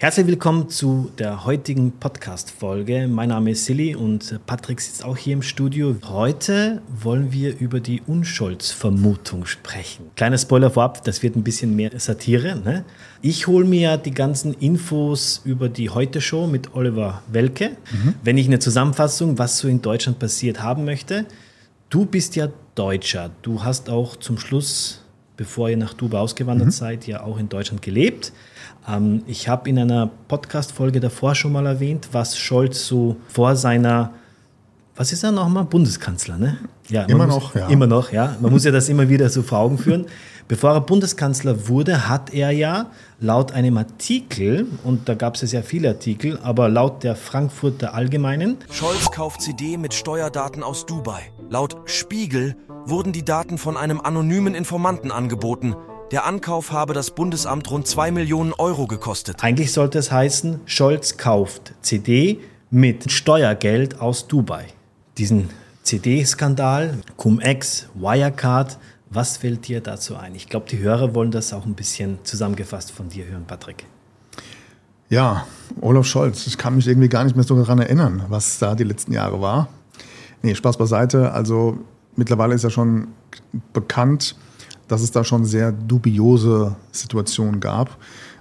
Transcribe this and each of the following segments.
Herzlich willkommen zu der heutigen Podcast-Folge. Mein Name ist Silly und Patrick sitzt auch hier im Studio. Heute wollen wir über die Unschuldsvermutung sprechen. Kleiner Spoiler vorab, das wird ein bisschen mehr Satire. Ne? Ich hole mir ja die ganzen Infos über die Heute-Show mit Oliver Welke, mhm. wenn ich eine Zusammenfassung, was so in Deutschland passiert haben möchte. Du bist ja Deutscher. Du hast auch zum Schluss, bevor ihr nach Dubai ausgewandert mhm. seid, ja auch in Deutschland gelebt. Ähm, ich habe in einer Podcast-Folge davor schon mal erwähnt, was Scholz so vor seiner, was ist er nochmal? Bundeskanzler, ne? Ja, immer muss, noch, ja. Immer noch, ja. Man muss ja das immer wieder so vor Augen führen. Bevor er Bundeskanzler wurde, hat er ja laut einem Artikel, und da gab es ja viele Artikel, aber laut der Frankfurter Allgemeinen. Scholz kauft CD mit Steuerdaten aus Dubai. Laut Spiegel wurden die Daten von einem anonymen Informanten angeboten. Der Ankauf habe das Bundesamt rund 2 Millionen Euro gekostet. Eigentlich sollte es heißen, Scholz kauft CD mit Steuergeld aus Dubai. Diesen CD-Skandal, Cum-Ex, Wirecard, was fällt dir dazu ein? Ich glaube, die Hörer wollen das auch ein bisschen zusammengefasst von dir hören, Patrick. Ja, Olaf Scholz. Ich kann mich irgendwie gar nicht mehr so daran erinnern, was da die letzten Jahre war. Nee, Spaß beiseite. Also mittlerweile ist ja schon bekannt, dass es da schon sehr dubiose Situationen gab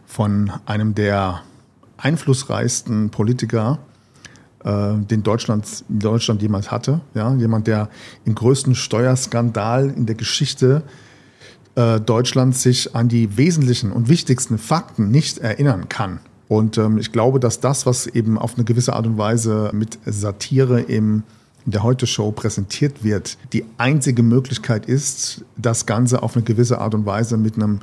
von einem der einflussreichsten Politiker, den Deutschland, Deutschland jemals hatte. Ja? Jemand, der im größten Steuerskandal in der Geschichte äh, Deutschlands sich an die wesentlichen und wichtigsten Fakten nicht erinnern kann. Und ähm, ich glaube, dass das, was eben auf eine gewisse Art und Weise mit Satire im in der Heute-Show präsentiert wird, die einzige Möglichkeit ist, das Ganze auf eine gewisse Art und Weise mit einem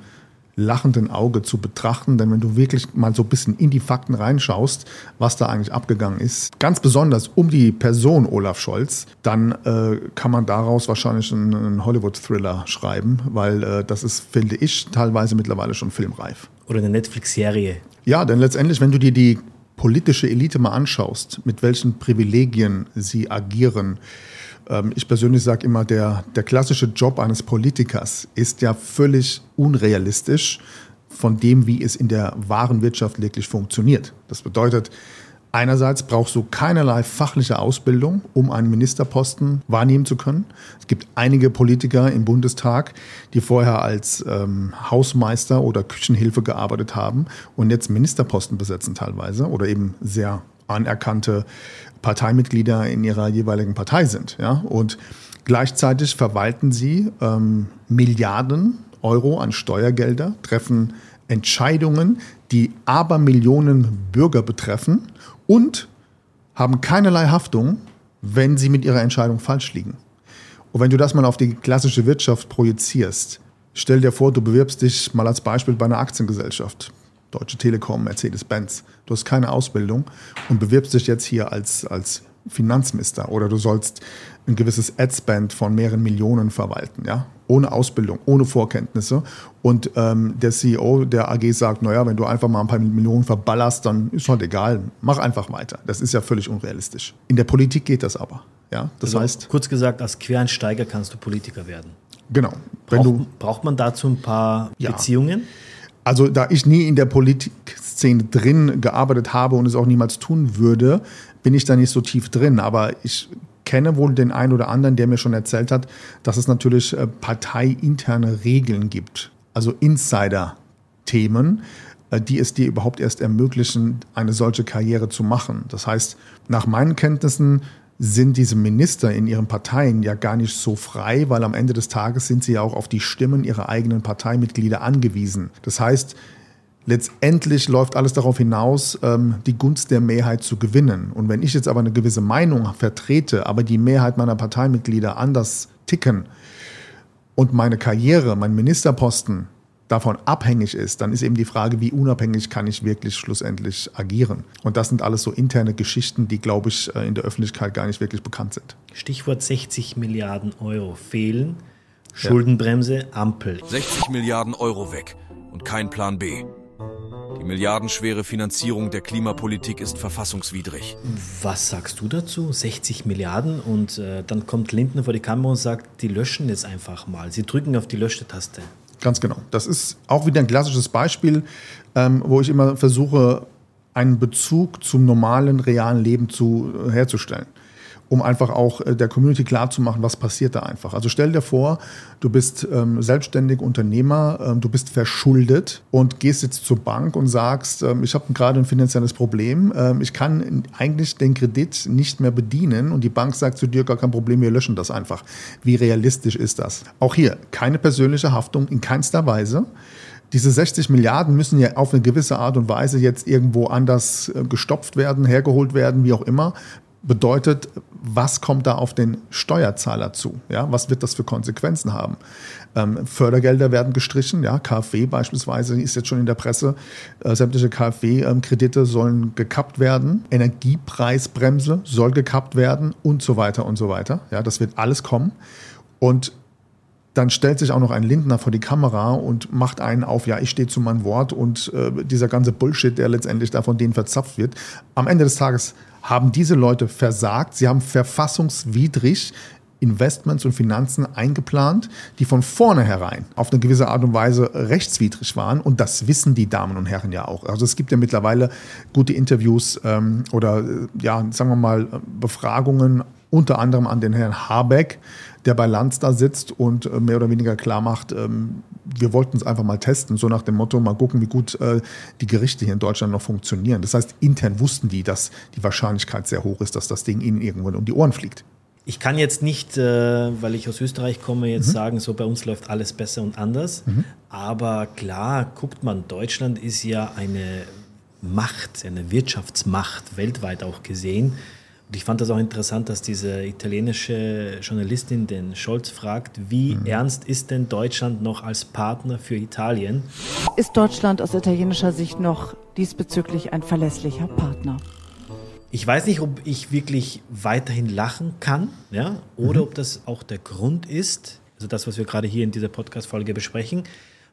lachenden Auge zu betrachten. Denn wenn du wirklich mal so ein bisschen in die Fakten reinschaust, was da eigentlich abgegangen ist, ganz besonders um die Person Olaf Scholz, dann äh, kann man daraus wahrscheinlich einen, einen Hollywood-Thriller schreiben, weil äh, das ist, finde ich, teilweise mittlerweile schon filmreif. Oder eine Netflix-Serie. Ja, denn letztendlich, wenn du dir die politische Elite mal anschaust, mit welchen Privilegien sie agieren, ich persönlich sage immer, der, der klassische Job eines Politikers ist ja völlig unrealistisch von dem, wie es in der wahren Wirtschaft wirklich funktioniert. Das bedeutet, Einerseits brauchst du keinerlei fachliche Ausbildung, um einen Ministerposten wahrnehmen zu können. Es gibt einige Politiker im Bundestag, die vorher als ähm, Hausmeister oder Küchenhilfe gearbeitet haben und jetzt Ministerposten besetzen teilweise oder eben sehr anerkannte Parteimitglieder in ihrer jeweiligen Partei sind. Ja? Und gleichzeitig verwalten sie ähm, Milliarden Euro an Steuergelder, treffen Entscheidungen, die aber Millionen Bürger betreffen und haben keinerlei Haftung, wenn sie mit ihrer Entscheidung falsch liegen. Und wenn du das mal auf die klassische Wirtschaft projizierst, stell dir vor, du bewirbst dich mal als Beispiel bei einer Aktiengesellschaft. Deutsche Telekom, Mercedes-Benz. Du hast keine Ausbildung und bewirbst dich jetzt hier als, als Finanzminister oder du sollst ein gewisses Ad-Spend von mehreren Millionen verwalten, ja, ohne Ausbildung, ohne Vorkenntnisse. Und ähm, der CEO der AG sagt, naja, wenn du einfach mal ein paar Millionen verballerst, dann ist halt egal, mach einfach weiter. Das ist ja völlig unrealistisch. In der Politik geht das aber, ja. Das also, heißt, kurz gesagt, als Quereinsteiger kannst du Politiker werden. Genau. Braucht, braucht man dazu ein paar ja. Beziehungen? Also da ich nie in der Politikszene drin gearbeitet habe und es auch niemals tun würde, bin ich da nicht so tief drin. Aber ich kenne wohl den einen oder anderen, der mir schon erzählt hat, dass es natürlich äh, parteiinterne Regeln gibt, also Insider-Themen, äh, die es dir überhaupt erst ermöglichen, eine solche Karriere zu machen. Das heißt, nach meinen Kenntnissen sind diese Minister in ihren Parteien ja gar nicht so frei, weil am Ende des Tages sind sie ja auch auf die Stimmen ihrer eigenen Parteimitglieder angewiesen. Das heißt, letztendlich läuft alles darauf hinaus, ähm, die Gunst der Mehrheit zu gewinnen. Und wenn ich jetzt aber eine gewisse Meinung vertrete, aber die Mehrheit meiner Parteimitglieder anders ticken und meine Karriere, mein Ministerposten davon abhängig ist, dann ist eben die Frage, wie unabhängig kann ich wirklich schlussendlich agieren. Und das sind alles so interne Geschichten, die, glaube ich, äh, in der Öffentlichkeit gar nicht wirklich bekannt sind. Stichwort 60 Milliarden Euro fehlen. Schuldenbremse, Ampel. 60 Milliarden Euro weg und kein Plan B. Die milliardenschwere Finanzierung der Klimapolitik ist verfassungswidrig. Was sagst du dazu? 60 Milliarden und äh, dann kommt Lindner vor die Kamera und sagt, die löschen jetzt einfach mal. Sie drücken auf die Löschtaste. Ganz genau. Das ist auch wieder ein klassisches Beispiel, ähm, wo ich immer versuche, einen Bezug zum normalen, realen Leben zu, herzustellen um einfach auch äh, der Community klarzumachen, was passiert da einfach. Also stell dir vor, du bist ähm, selbstständig Unternehmer, ähm, du bist verschuldet und gehst jetzt zur Bank und sagst, ähm, ich habe gerade ein finanzielles Problem, ähm, ich kann eigentlich den Kredit nicht mehr bedienen und die Bank sagt zu dir, gar kein Problem, wir löschen das einfach. Wie realistisch ist das? Auch hier keine persönliche Haftung in keinster Weise diese 60 Milliarden müssen ja auf eine gewisse Art und Weise jetzt irgendwo anders äh, gestopft werden, hergeholt werden, wie auch immer. Bedeutet, was kommt da auf den Steuerzahler zu? Ja, was wird das für Konsequenzen haben? Ähm, Fördergelder werden gestrichen. Ja, KfW beispielsweise ist jetzt schon in der Presse. Äh, sämtliche KfW-Kredite sollen gekappt werden. Energiepreisbremse soll gekappt werden und so weiter und so weiter. Ja, das wird alles kommen. Und dann stellt sich auch noch ein Lindner vor die Kamera und macht einen auf, ja, ich stehe zu meinem Wort und äh, dieser ganze Bullshit, der letztendlich da von denen verzapft wird. Am Ende des Tages haben diese Leute versagt. Sie haben verfassungswidrig Investments und Finanzen eingeplant, die von vornherein auf eine gewisse Art und Weise rechtswidrig waren. Und das wissen die Damen und Herren ja auch. Also es gibt ja mittlerweile gute Interviews ähm, oder äh, ja, sagen wir mal, Befragungen unter anderem an den Herrn Habeck, der bei Lanz da sitzt und äh, mehr oder weniger klar macht, ähm, wir wollten es einfach mal testen, so nach dem Motto, mal gucken, wie gut äh, die Gerichte hier in Deutschland noch funktionieren. Das heißt, intern wussten die, dass die Wahrscheinlichkeit sehr hoch ist, dass das Ding ihnen irgendwann um die Ohren fliegt. Ich kann jetzt nicht, äh, weil ich aus Österreich komme, jetzt mhm. sagen, so bei uns läuft alles besser und anders. Mhm. Aber klar, guckt man, Deutschland ist ja eine Macht, eine Wirtschaftsmacht weltweit auch gesehen. Und ich fand das auch interessant, dass diese italienische Journalistin den Scholz fragt, wie mhm. ernst ist denn Deutschland noch als Partner für Italien? Ist Deutschland aus italienischer Sicht noch diesbezüglich ein verlässlicher Partner? Ich weiß nicht, ob ich wirklich weiterhin lachen kann, ja, oder mhm. ob das auch der Grund ist, also das, was wir gerade hier in dieser Podcast-Folge besprechen,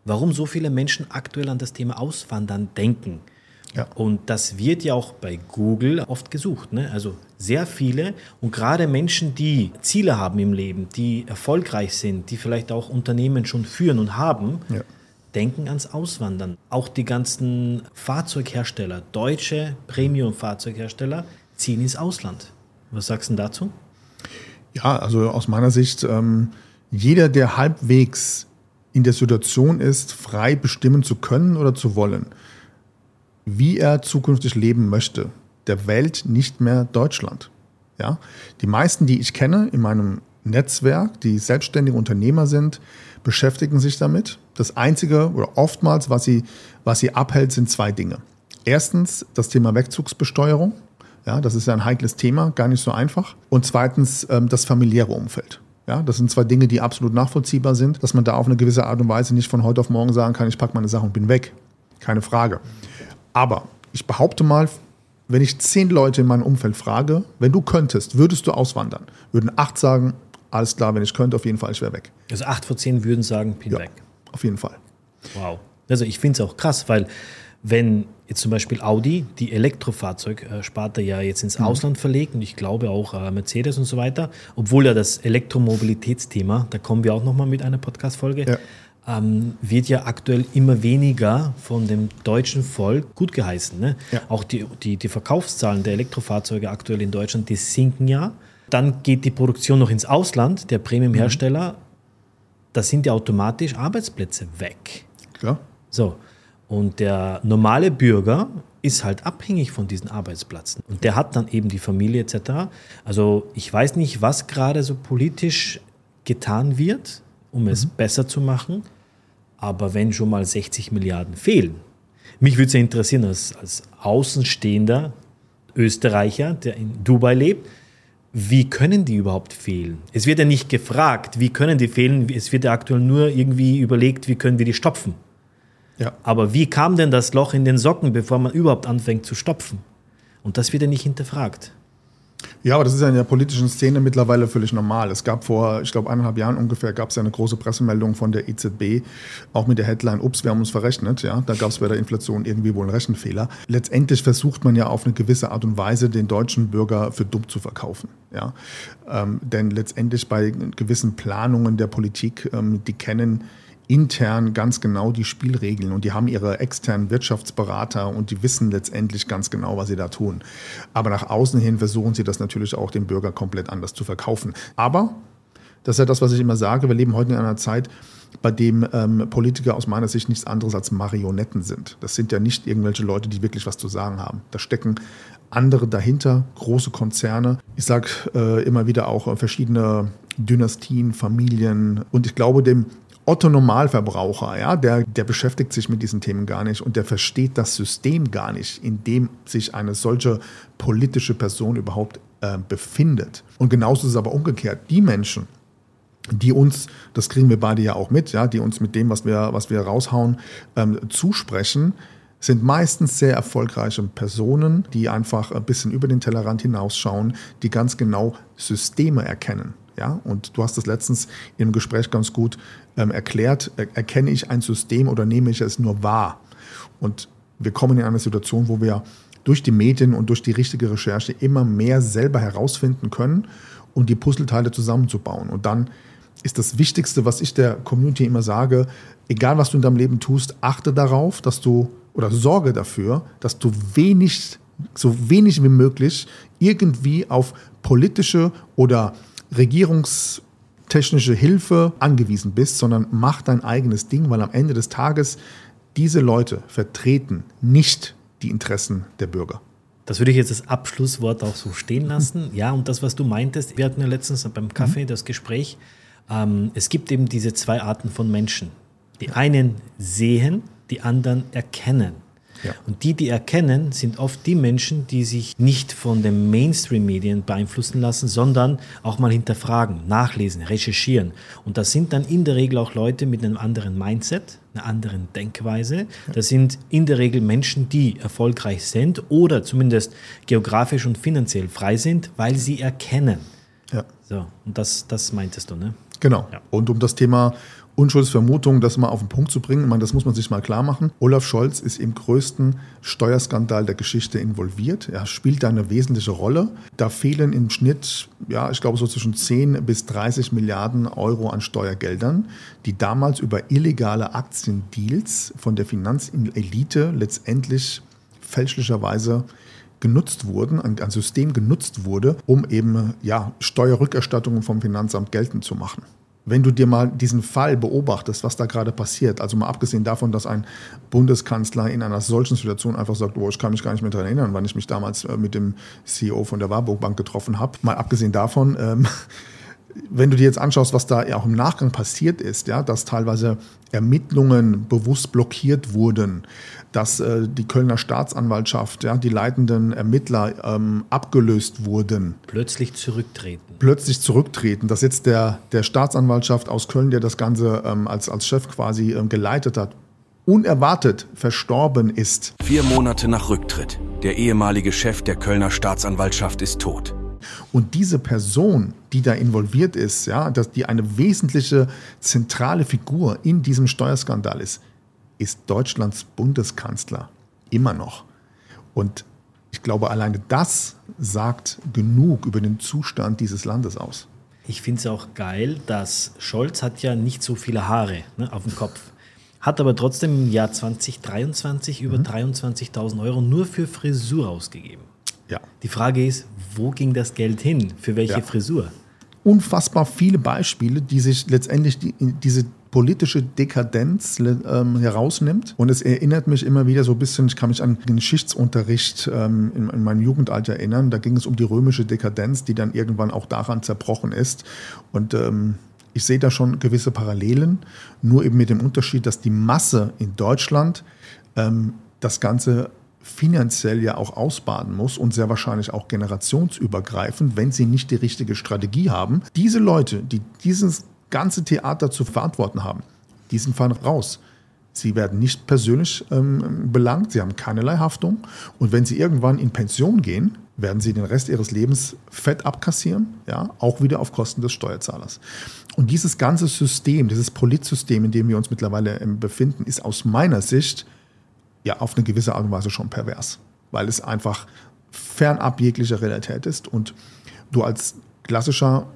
warum so viele Menschen aktuell an das Thema Auswandern denken. Ja. Und das wird ja auch bei Google oft gesucht. Ne? Also sehr viele und gerade Menschen, die Ziele haben im Leben, die erfolgreich sind, die vielleicht auch Unternehmen schon führen und haben, ja. denken ans Auswandern. Auch die ganzen Fahrzeughersteller, deutsche Premium-Fahrzeughersteller, ziehen ins Ausland. Was sagst du dazu? Ja, also aus meiner Sicht, ähm, jeder, der halbwegs in der Situation ist, frei bestimmen zu können oder zu wollen, wie er zukünftig leben möchte, der wählt nicht mehr Deutschland. Ja? Die meisten, die ich kenne in meinem Netzwerk, die selbstständige Unternehmer sind, beschäftigen sich damit. Das Einzige oder oftmals, was sie, was sie abhält, sind zwei Dinge. Erstens das Thema Wegzugsbesteuerung. Ja, das ist ein heikles Thema, gar nicht so einfach. Und zweitens ähm, das familiäre Umfeld. Ja, das sind zwei Dinge, die absolut nachvollziehbar sind, dass man da auf eine gewisse Art und Weise nicht von heute auf morgen sagen kann, ich packe meine Sachen und bin weg. Keine Frage. Aber ich behaupte mal, wenn ich zehn Leute in meinem Umfeld frage, wenn du könntest, würdest du auswandern? Würden acht sagen, alles klar, wenn ich könnte, auf jeden Fall, ich wäre weg. Also acht von zehn würden sagen, bin ja, weg. Auf jeden Fall. Wow. Also ich finde es auch krass, weil wenn jetzt zum Beispiel Audi die Elektrofahrzeugsparte ja jetzt ins mhm. Ausland verlegt und ich glaube auch äh, Mercedes und so weiter, obwohl ja das Elektromobilitätsthema, da kommen wir auch nochmal mit einer Podcast-Folge, ja ähm, wird ja aktuell immer weniger von dem deutschen Volk gut geheißen. Ne? Ja. Auch die, die, die Verkaufszahlen der Elektrofahrzeuge aktuell in Deutschland, die sinken ja. Dann geht die Produktion noch ins Ausland, der Premium-Hersteller, mhm. da sind ja automatisch Arbeitsplätze weg. Klar. So. Und der normale Bürger ist halt abhängig von diesen Arbeitsplätzen. Und der hat dann eben die Familie etc. Also ich weiß nicht, was gerade so politisch getan wird um es mhm. besser zu machen. Aber wenn schon mal 60 Milliarden fehlen, mich würde es ja interessieren, als, als Außenstehender Österreicher, der in Dubai lebt, wie können die überhaupt fehlen? Es wird ja nicht gefragt, wie können die fehlen. Es wird ja aktuell nur irgendwie überlegt, wie können wir die stopfen. Ja. Aber wie kam denn das Loch in den Socken, bevor man überhaupt anfängt zu stopfen? Und das wird ja nicht hinterfragt. Ja, aber das ist ja in der politischen Szene mittlerweile völlig normal. Es gab vor, ich glaube, eineinhalb Jahren ungefähr, gab es ja eine große Pressemeldung von der EZB, auch mit der Headline, ups, wir haben uns verrechnet. Ja, da gab es bei der Inflation irgendwie wohl einen Rechenfehler. Letztendlich versucht man ja auf eine gewisse Art und Weise, den deutschen Bürger für dumm zu verkaufen. Ja, ähm, denn letztendlich bei gewissen Planungen der Politik, ähm, die kennen intern ganz genau die Spielregeln und die haben ihre externen Wirtschaftsberater und die wissen letztendlich ganz genau, was sie da tun. Aber nach außen hin versuchen sie das natürlich auch dem Bürger komplett anders zu verkaufen. Aber, das ist ja das, was ich immer sage, wir leben heute in einer Zeit, bei dem ähm, Politiker aus meiner Sicht nichts anderes als Marionetten sind. Das sind ja nicht irgendwelche Leute, die wirklich was zu sagen haben. Da stecken andere dahinter, große Konzerne. Ich sage äh, immer wieder auch äh, verschiedene Dynastien, Familien. Und ich glaube, dem Otto Normalverbraucher, ja, der, der beschäftigt sich mit diesen Themen gar nicht und der versteht das System gar nicht, in dem sich eine solche politische Person überhaupt äh, befindet. Und genauso ist es aber umgekehrt. Die Menschen, die uns, das kriegen wir beide ja auch mit, ja, die uns mit dem, was wir, was wir raushauen, ähm, zusprechen, sind meistens sehr erfolgreiche Personen, die einfach ein bisschen über den Tellerrand hinausschauen, die ganz genau Systeme erkennen. Ja, und du hast das letztens im Gespräch ganz gut ähm, erklärt. Er, erkenne ich ein System oder nehme ich es nur wahr? Und wir kommen in eine Situation, wo wir durch die Medien und durch die richtige Recherche immer mehr selber herausfinden können, um die Puzzleteile zusammenzubauen. Und dann ist das Wichtigste, was ich der Community immer sage, egal was du in deinem Leben tust, achte darauf, dass du oder sorge dafür, dass du wenig, so wenig wie möglich irgendwie auf politische oder regierungstechnische Hilfe angewiesen bist, sondern mach dein eigenes Ding, weil am Ende des Tages diese Leute vertreten nicht die Interessen der Bürger. Das würde ich jetzt als Abschlusswort auch so stehen lassen. Ja, und das, was du meintest, wir hatten ja letztens beim Kaffee das Gespräch, ähm, es gibt eben diese zwei Arten von Menschen. Die einen sehen, die anderen erkennen. Ja. Und die, die erkennen, sind oft die Menschen, die sich nicht von den Mainstream-Medien beeinflussen lassen, sondern auch mal hinterfragen, nachlesen, recherchieren. Und das sind dann in der Regel auch Leute mit einem anderen Mindset, einer anderen Denkweise. Das sind in der Regel Menschen, die erfolgreich sind oder zumindest geografisch und finanziell frei sind, weil sie erkennen. Ja. So, und das, das meintest du, ne? Genau. Ja. Und um das Thema Unschuldsvermutung, das mal auf den Punkt zu bringen, ich meine, das muss man sich mal klar machen. Olaf Scholz ist im größten Steuerskandal der Geschichte involviert. Er spielt da eine wesentliche Rolle. Da fehlen im Schnitt, ja, ich glaube so zwischen 10 bis 30 Milliarden Euro an Steuergeldern, die damals über illegale Aktiendeals von der Finanzelite letztendlich fälschlicherweise genutzt wurden, ein, System genutzt wurde, um eben ja, Steuerrückerstattungen vom Finanzamt geltend zu machen wenn du dir mal diesen Fall beobachtest, was da gerade passiert, also mal abgesehen davon, dass ein Bundeskanzler in einer solchen Situation einfach sagt, oh, ich kann mich gar nicht mehr daran erinnern, wann ich mich damals äh, mit dem CEO von der Warburg Bank getroffen habe, mal abgesehen davon, ähm, wenn du dir jetzt anschaust, was da ja auch im Nachgang passiert ist, ja, dass teilweise Ermittlungen bewusst blockiert wurden, dass äh, die Kölner Staatsanwaltschaft, ja, die leitenden Ermittler ähm, abgelöst wurden. Plötzlich zurücktreten. Plötzlich zurücktreten, dass jetzt der, der Staatsanwaltschaft aus Köln, der das Ganze ähm, als, als Chef quasi ähm, geleitet hat, unerwartet verstorben ist. Vier Monate nach Rücktritt. Der ehemalige Chef der Kölner Staatsanwaltschaft ist tot. Und diese Person, die da involviert ist, ja, dass die eine wesentliche zentrale Figur in diesem Steuerskandal ist, ist Deutschlands Bundeskanzler immer noch. Und ich glaube, alleine das sagt genug über den Zustand dieses Landes aus. Ich finde es auch geil, dass Scholz hat ja nicht so viele Haare ne, auf dem Kopf, hat aber trotzdem im Jahr 2023 über mhm. 23.000 Euro nur für Frisur ausgegeben. Ja. Die Frage ist, wo ging das Geld hin? Für welche ja. Frisur? Unfassbar viele Beispiele, die sich letztendlich die, diese politische Dekadenz ähm, herausnimmt. Und es erinnert mich immer wieder so ein bisschen, ich kann mich an den Geschichtsunterricht ähm, in, in, meinem Jugendalter erinnern. Da ging es um die römische Dekadenz, die dann irgendwann auch daran zerbrochen ist. Und ähm, ich sehe da schon gewisse Parallelen, nur eben mit dem Unterschied, dass die Masse in Deutschland ähm, das Ganze finanziell ja auch ausbaden muss und sehr wahrscheinlich auch generationsübergreifend, wenn sie nicht die richtige Strategie haben. Diese Leute, die dieses ganze Theater zu verantworten haben, die sind fallen raus. Sie werden nicht persönlich ähm, belangt, sie haben keinerlei Haftung. Und wenn sie irgendwann in Pension gehen, werden sie den Rest ihres Lebens fett abkassieren, ja, auch wieder auf Kosten des Steuerzahlers. Und dieses ganze System, dieses Politsystem, in dem wir uns mittlerweile ähm, befinden, ist aus meiner Sicht ja auf eine gewisse Art und Weise schon pervers, weil es einfach fernab jeglicher Realität ist und du als klassischer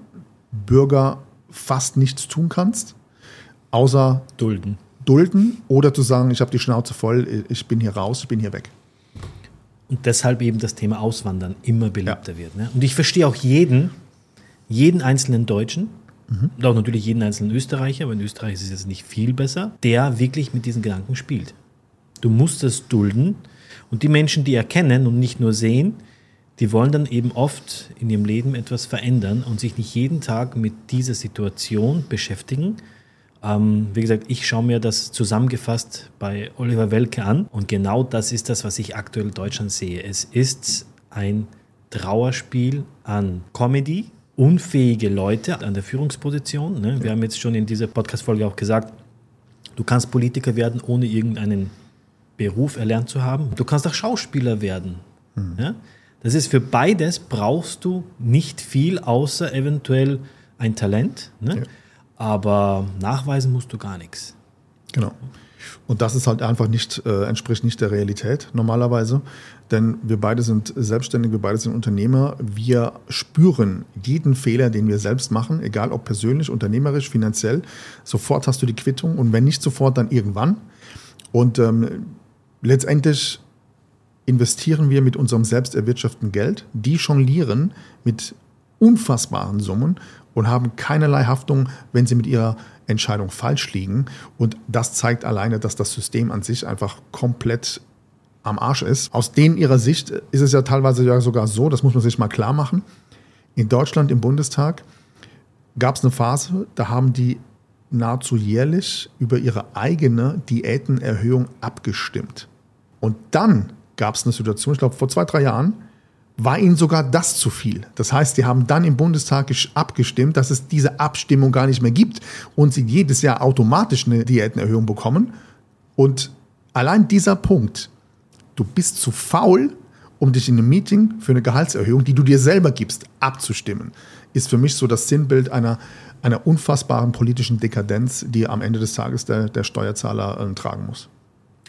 Bürger fast nichts tun kannst, außer Dulden. dulden oder zu sagen, ich habe die Schnauze voll, ich bin hier raus, ich bin hier weg. Und deshalb eben das Thema Auswandern immer beliebter ja. wird. Ne? Und ich verstehe auch jeden, jeden einzelnen Deutschen, mhm. und auch natürlich jeden einzelnen Österreicher, aber in Österreich ist es jetzt nicht viel besser, der wirklich mit diesen Gedanken spielt. Du musst es dulden. Und die Menschen, die erkennen und nicht nur sehen, die wollen dann eben oft in ihrem Leben etwas verändern und sich nicht jeden Tag mit dieser Situation beschäftigen. Ähm, wie gesagt, ich schaue mir das zusammengefasst bei Oliver Welke an und genau das ist das, was ich aktuell in Deutschland sehe. Es ist ein Trauerspiel an Comedy, unfähige Leute an der Führungsposition. Ne? Wir haben jetzt schon in dieser Podcast-Folge auch gesagt, du kannst Politiker werden, ohne irgendeinen Beruf erlernt zu haben. Du kannst auch Schauspieler werden. Mhm. Ja? Das ist für beides brauchst du nicht viel, außer eventuell ein Talent. Ne? Ja. Aber nachweisen musst du gar nichts. Genau. Und das ist halt einfach nicht, äh, entspricht nicht der Realität normalerweise. Denn wir beide sind selbstständig, wir beide sind Unternehmer. Wir spüren jeden Fehler, den wir selbst machen, egal ob persönlich, unternehmerisch, finanziell. Sofort hast du die Quittung und wenn nicht sofort, dann irgendwann. Und ähm, letztendlich investieren wir mit unserem selbst erwirtschafteten Geld, die jonglieren mit unfassbaren Summen und haben keinerlei Haftung, wenn sie mit ihrer Entscheidung falsch liegen. Und das zeigt alleine, dass das System an sich einfach komplett am Arsch ist. Aus denen ihrer Sicht ist es ja teilweise ja sogar so, das muss man sich mal klar machen. In Deutschland im Bundestag gab es eine Phase, da haben die nahezu jährlich über ihre eigene Diätenerhöhung abgestimmt. Und dann gab es eine Situation, ich glaube vor zwei, drei Jahren, war ihnen sogar das zu viel. Das heißt, die haben dann im Bundestag abgestimmt, dass es diese Abstimmung gar nicht mehr gibt und sie jedes Jahr automatisch eine Diätenerhöhung bekommen. Und allein dieser Punkt, du bist zu faul, um dich in einem Meeting für eine Gehaltserhöhung, die du dir selber gibst, abzustimmen, ist für mich so das Sinnbild einer, einer unfassbaren politischen Dekadenz, die am Ende des Tages der, der Steuerzahler äh, tragen muss.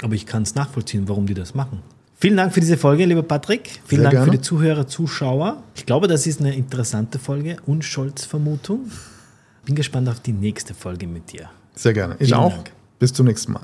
Aber ich kann es nachvollziehen, warum die das machen. Vielen Dank für diese Folge, lieber Patrick. Vielen Sehr Dank gerne. für die Zuhörer, Zuschauer. Ich glaube, das ist eine interessante Folge. Unschuldsvermutung. Bin gespannt auf die nächste Folge mit dir. Sehr gerne. Ich Vielen auch. Dank. Bis zum nächsten Mal.